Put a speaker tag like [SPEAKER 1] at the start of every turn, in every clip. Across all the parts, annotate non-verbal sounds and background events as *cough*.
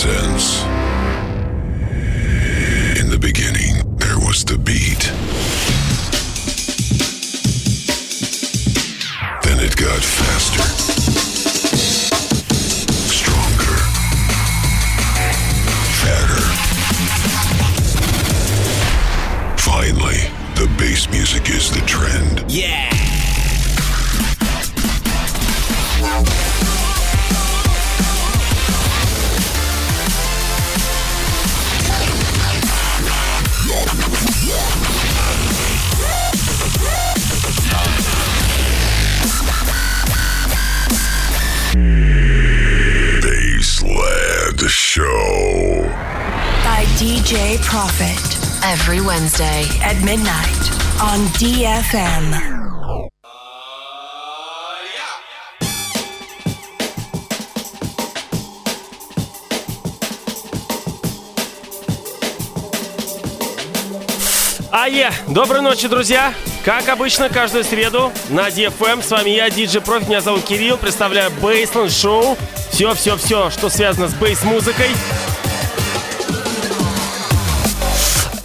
[SPEAKER 1] presents.
[SPEAKER 2] Wednesday at midnight on DFM.
[SPEAKER 3] Ае! Доброй ночи, друзья! Как обычно, каждую среду на DFM с вами я, диджей Профи, меня зовут Кирилл, представляю Бейсленд Шоу. Все-все-все, что связано с бейс-музыкой.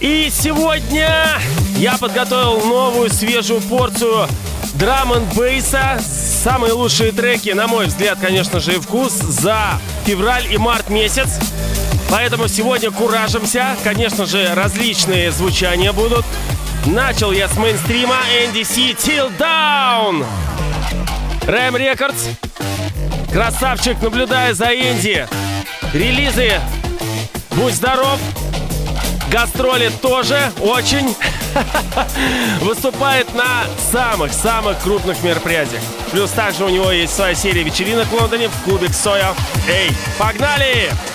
[SPEAKER 3] И сегодня я подготовил новую свежую порцию драм н бейса Самые лучшие треки, на мой взгляд, конечно же, и вкус за февраль и март месяц. Поэтому сегодня куражимся. Конечно же, различные звучания будут. Начал я с мейнстрима NDC Till Down. Рэм Рекордс. Красавчик, наблюдая за Энди. Релизы. Будь здоров. Гастроли тоже очень. *laughs* Выступает на самых-самых крупных мероприятиях. Плюс также у него есть своя серия вечеринок в Лондоне в клубе Соя. Эй, погнали! Prodigy.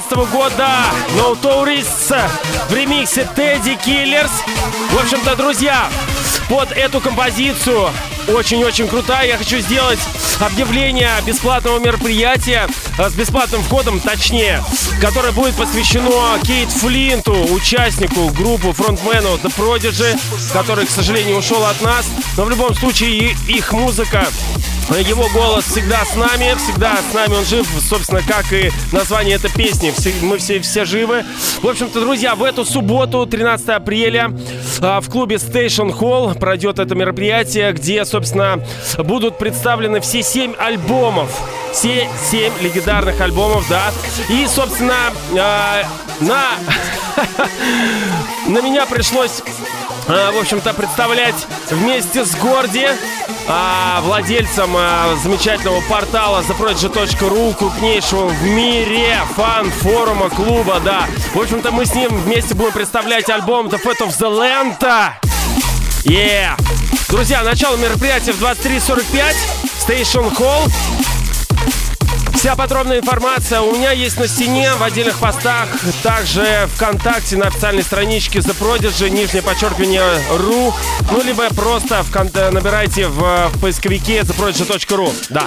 [SPEAKER 3] 2019 года No Tourists в ремиксе Teddy Killers. В общем-то, друзья, под эту композицию очень-очень крутая. Я хочу сделать объявление бесплатного мероприятия э, с бесплатным входом, точнее, которое будет посвящено Кейт Флинту, участнику группы, фронтмену The Prodigy, который, к сожалению, ушел от нас. Но в любом случае их музыка его голос всегда с нами, всегда с нами он жив, собственно, как и название этой песни. Мы все, все живы. В общем-то, друзья, в эту субботу, 13 апреля, а, в клубе Station Hall пройдет это мероприятие, где, собственно, будут представлены все семь альбомов. Все семь легендарных альбомов, да. И, собственно, а, на, *laughs* на меня пришлось а, в общем-то, представлять вместе с Горди, а, владельцем а, замечательного портала theprodigy.ru, крупнейшего в мире фан-форума клуба, да. В общем-то, мы с ним вместе будем представлять альбом The Fate of the Land. Yeah! Друзья, начало мероприятия в 23.45, Station Hall. Вся подробная информация у меня есть на стене, в отдельных постах, также ВКонтакте на официальной страничке The Prodigy, нижнее подчеркивание ру, ну либо просто в, набирайте в, в поисковике theprodigy.ru. Да.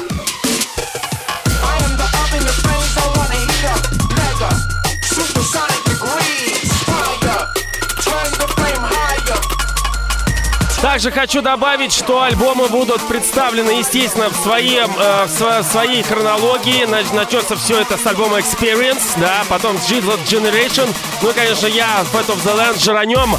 [SPEAKER 3] Также хочу добавить, что альбомы будут представлены, естественно, в, своем, э, в своей хронологии. Начнется все это с альбома Experience, да, потом Jesus Generation. Ну и, конечно, я, Fat of the Land, жиранем.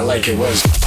[SPEAKER 4] Like it was.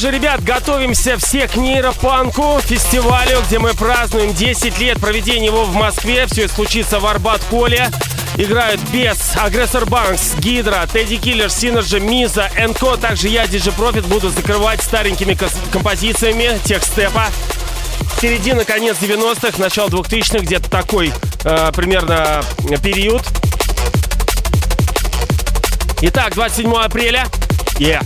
[SPEAKER 3] Также, ребят, готовимся все к Neuropunk у, фестивалю, где мы празднуем 10 лет проведения его в Москве. Все это случится в Арбат-Холле. Играют Bes, Agressor Bunx, Gydra, Teddy Killerz, Synergy, Миза, Энко. Также я, DJ Profit, буду закрывать старенькими композициями techstep а. Середина, конец 90-х, начало 2000-х, где-то такой э, примерно период. Итак, 27 апреля. Yeah.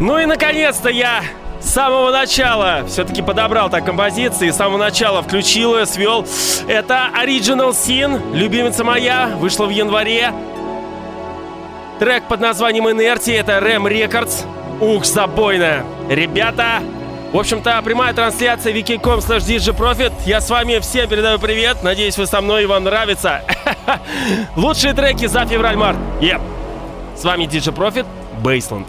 [SPEAKER 3] Ну и наконец-то я с самого начала все-таки подобрал так композиции, с самого начала включил ее, свел. Это Original Sin, любимица моя, вышла в январе. Трек под названием «Инерция» — это Рэм Records. Ух, забойно! Ребята, в общем-то, прямая трансляция wiki.com slash djprofit. Я с вами всем передаю привет. Надеюсь, вы со мной и вам нравится. *laughs* Лучшие треки за февраль-март. Yep. С вами DJ Profit, Baseland.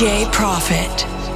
[SPEAKER 2] DJ Profit.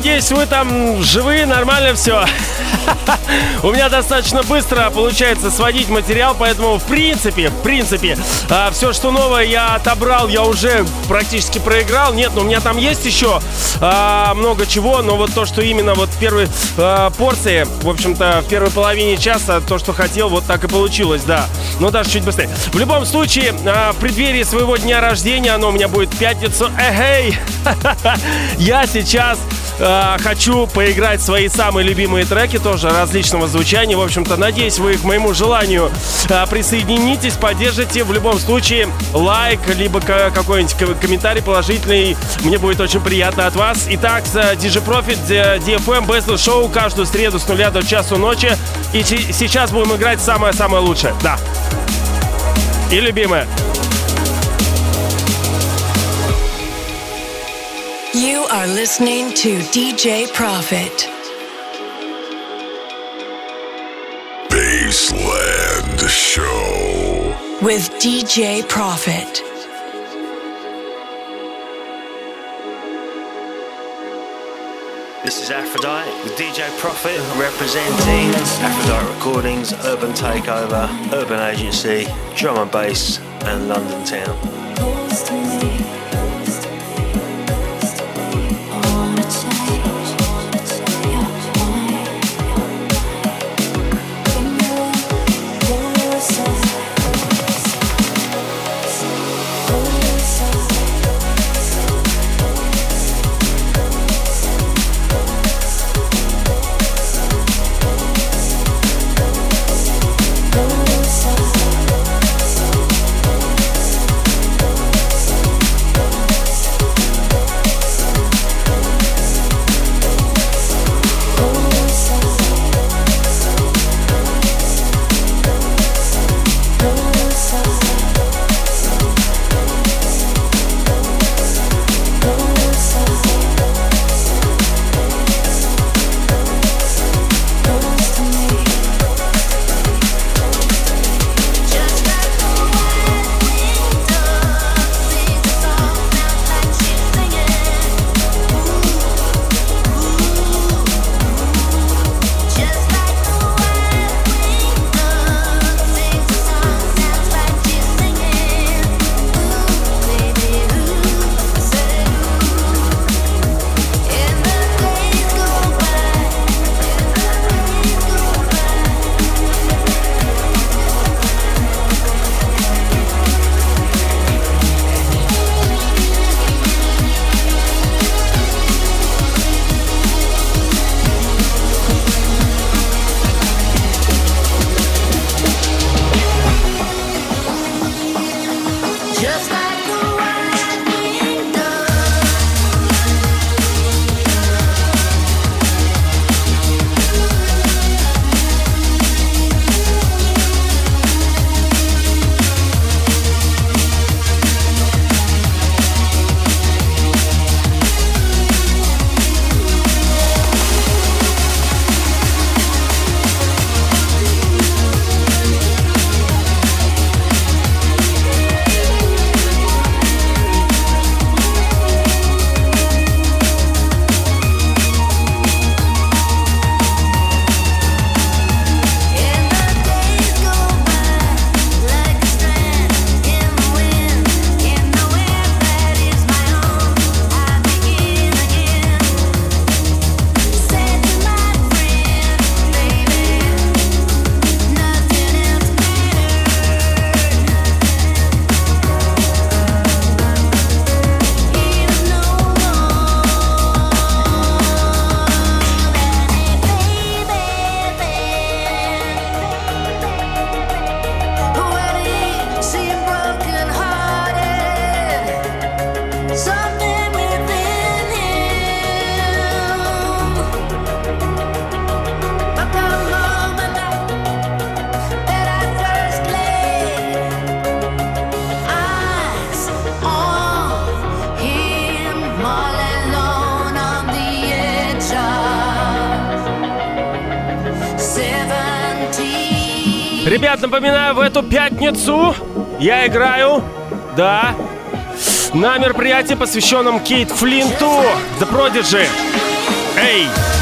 [SPEAKER 3] Надеюсь, вы там живые, нормально все. *laughs* У меня достаточно быстро получается сводить материал, поэтому в принципе, в принципе, а, все, что новое я отобрал, я уже практически проиграл. Нет, но ну, у меня там есть еще а, много чего, но вот то, что именно вот в первой а, порции, в общем-то, в первой половине часа, то, что хотел, вот так и получилось, да. Но даже чуть быстрее. В любом случае, в преддверии своего дня рождения, оно у меня будет пятницу, эгей, *laughs* я сейчас э, хочу поиграть свои самые любимые треки, тоже различного звучания. В общем-то, надеюсь, вы к моему желанию э, присоединитесь, поддержите. В любом случае, лайк, либо какой-нибудь комментарий положительный. Мне будет очень приятно от вас. Итак, DJ Profit, DFM Best Show каждую среду с нуля до часу ночи. И сейчас будем играть самое-самое лучшее. Да. И любимое.
[SPEAKER 2] Are listening to DJ Profit.
[SPEAKER 1] Baseland Show.
[SPEAKER 2] With DJ Profit.
[SPEAKER 5] This is Aphrodite with DJ Profit representing Aphrodite Recordings, Urban Takeover, Urban Agency, Drum and Bass, and London Town.
[SPEAKER 6] Мероприятии, посвященном Кейт Флинту, The Prodigy. Эй!
[SPEAKER 7] come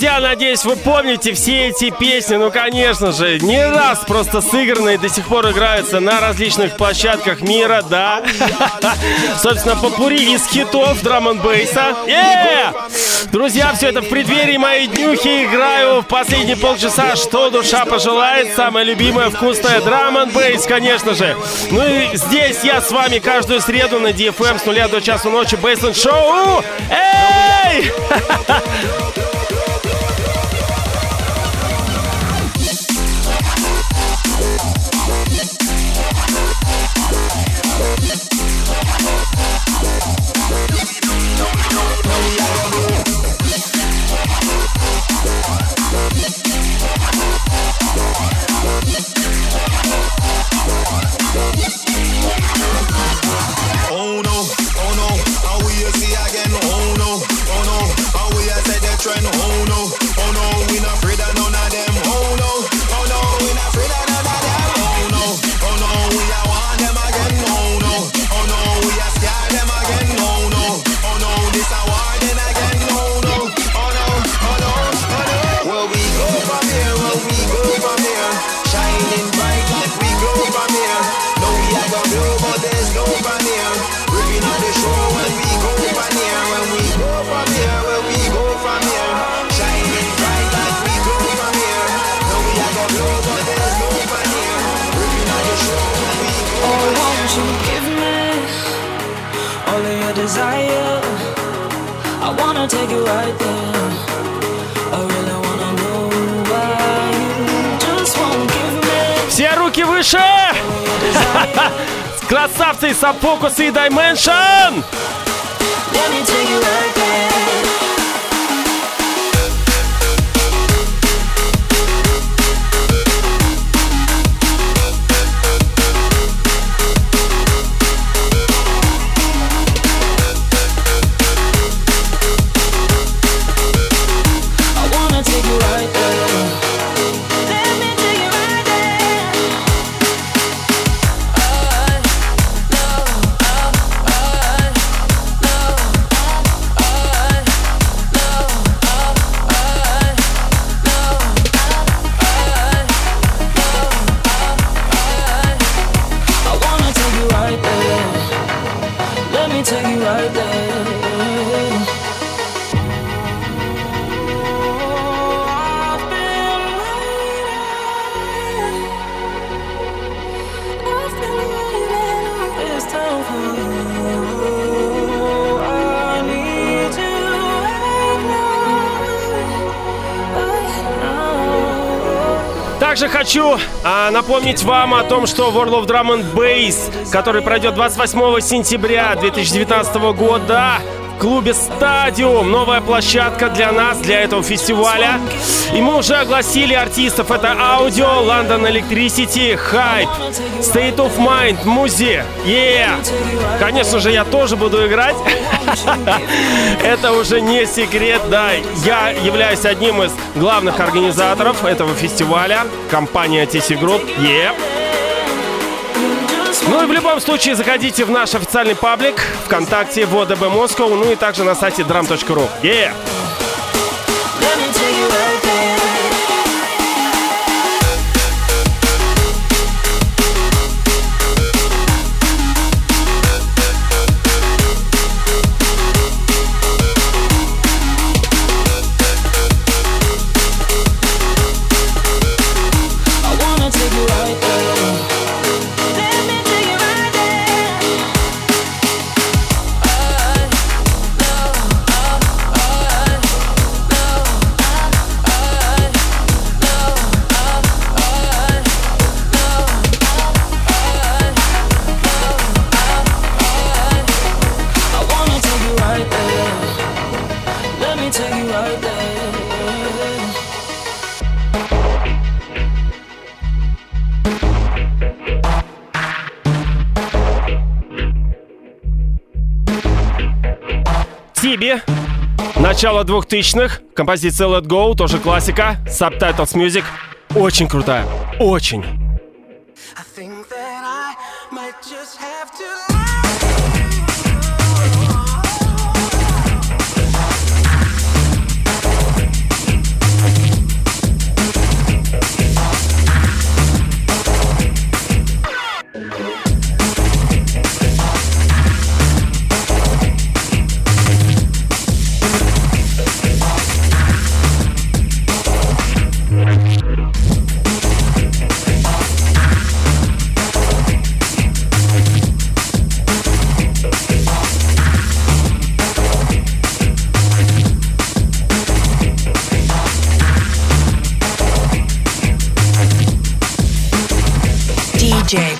[SPEAKER 3] Друзья, надеюсь, вы помните все эти песни. Ну, конечно же, не раз просто сыграны и до сих пор играются на различных площадках мира, да. *laughs* Собственно, попури из хитов драм н бейса. Друзья, все это в преддверии моей днюхи. Играю в последние полчаса, что душа пожелает. Самое любимое, вкусное драм н бейс, конечно же. Ну и здесь я с вами каждую среду на DFM с нуля до часу ночи Бейсленд Шоу. Эй! *laughs* хочу а, напомнить вам о том, что World of Drum and Bass, который пройдет 28 сентября 2019 года клубе Стадиум. Новая площадка для нас, для этого фестиваля. И мы уже огласили артистов. Это Аудио, London Electricity, Hype, State of Mind, Музи. Yeah! Конечно же, я тоже буду играть. *laughs* Это уже не секрет, да. Я являюсь одним из главных организаторов этого фестиваля. Компания TC Group. Yeah. Ну и в любом случае заходите в наш официальный паблик ВКонтакте ВОДБ Москва, ну и также на сайте drum.ru. Yeah. Начало 2000-х. Композиция Let Go, тоже классика. Subtitles Music. Очень крутая. Очень.
[SPEAKER 2] DJ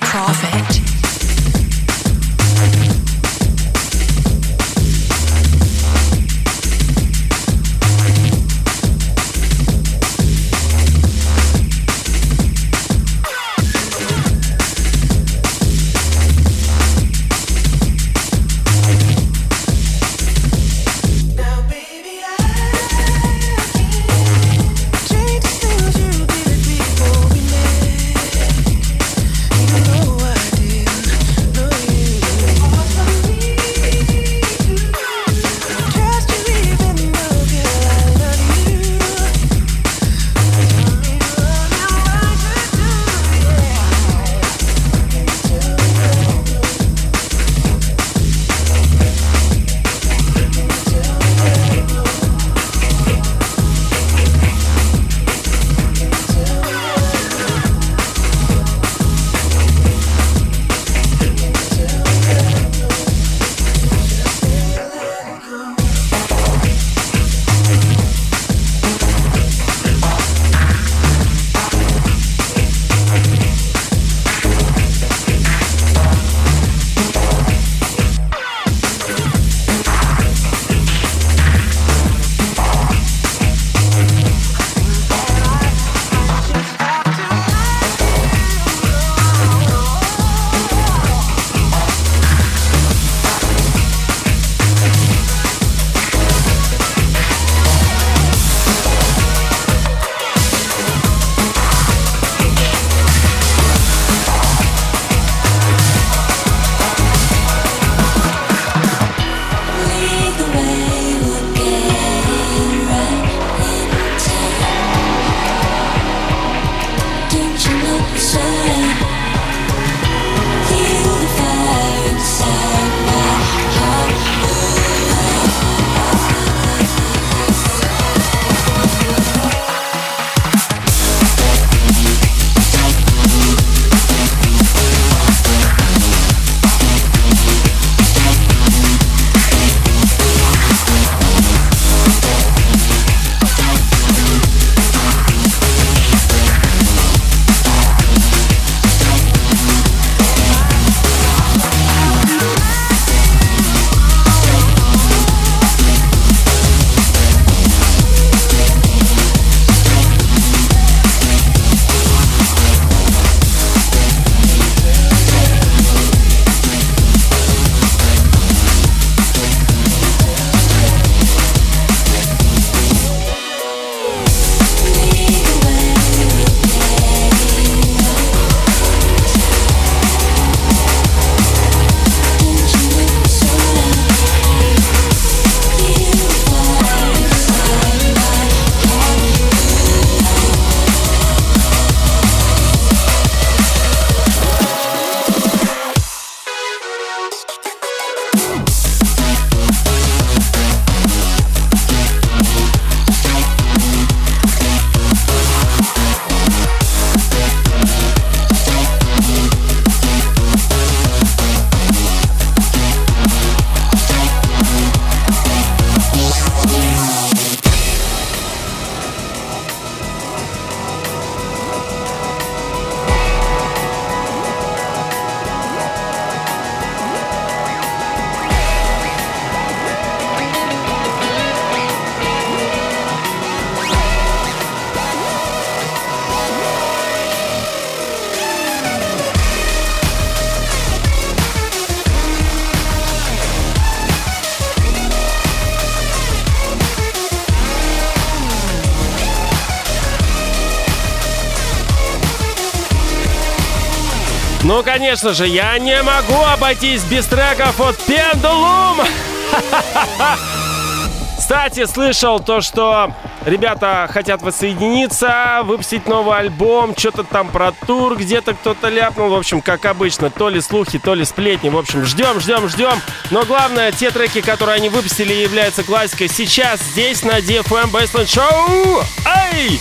[SPEAKER 3] конечно же, я не могу обойтись без треков от Pendulum. *laughs* Кстати, слышал то, что ребята хотят воссоединиться, выпустить новый альбом, что-то там про тур, где-то кто-то ляпнул. В общем, как обычно, то ли слухи, то ли сплетни. В общем, ждем, ждем, ждем. Но главное, те треки, которые они выпустили, являются классикой. Сейчас здесь на DFM Baseline Show. Эй!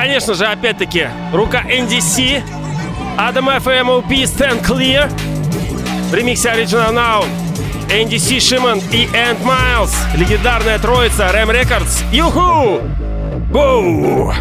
[SPEAKER 3] Конечно же, опять-таки, рука NDC, Adam FMOP Stand Clear, в ремиксе Original Now, NDC Шиман и Энд Майлз, легендарная троица Ram Records. Юху! Гоу!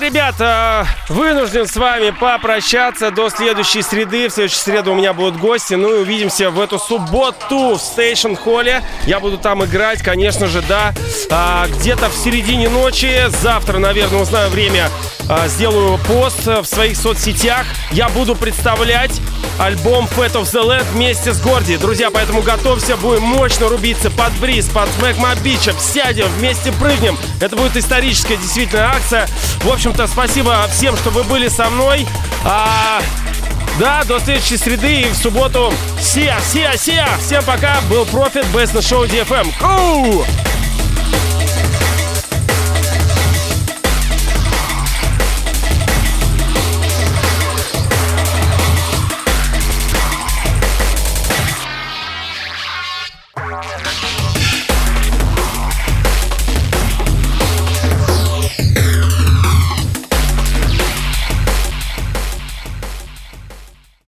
[SPEAKER 3] Общем-то, ребята, вынужден с вами попрощаться до следующей среды. В следующей среду у меня будут гости. Ну и увидимся в эту субботу в Station Hall е. Я буду там играть, конечно же, да. А, где-то в середине ночи. Завтра, наверное, узнаю время. А, сделаю пост в своих соцсетях. Я буду представлять альбом Fat of the Land вместе с Горди. Друзья, поэтому готовься, будем мощно рубиться под Breathe, под Smack My Bitch Up. Сядем, вместе прыгнем. Это будет историческая действительно акция. В общем-то, спасибо всем, что вы были со мной. А, да, до следующей среды и в субботу. Все, все, все. Всем пока. Был Профит, Best на шоу DFM. Гоу!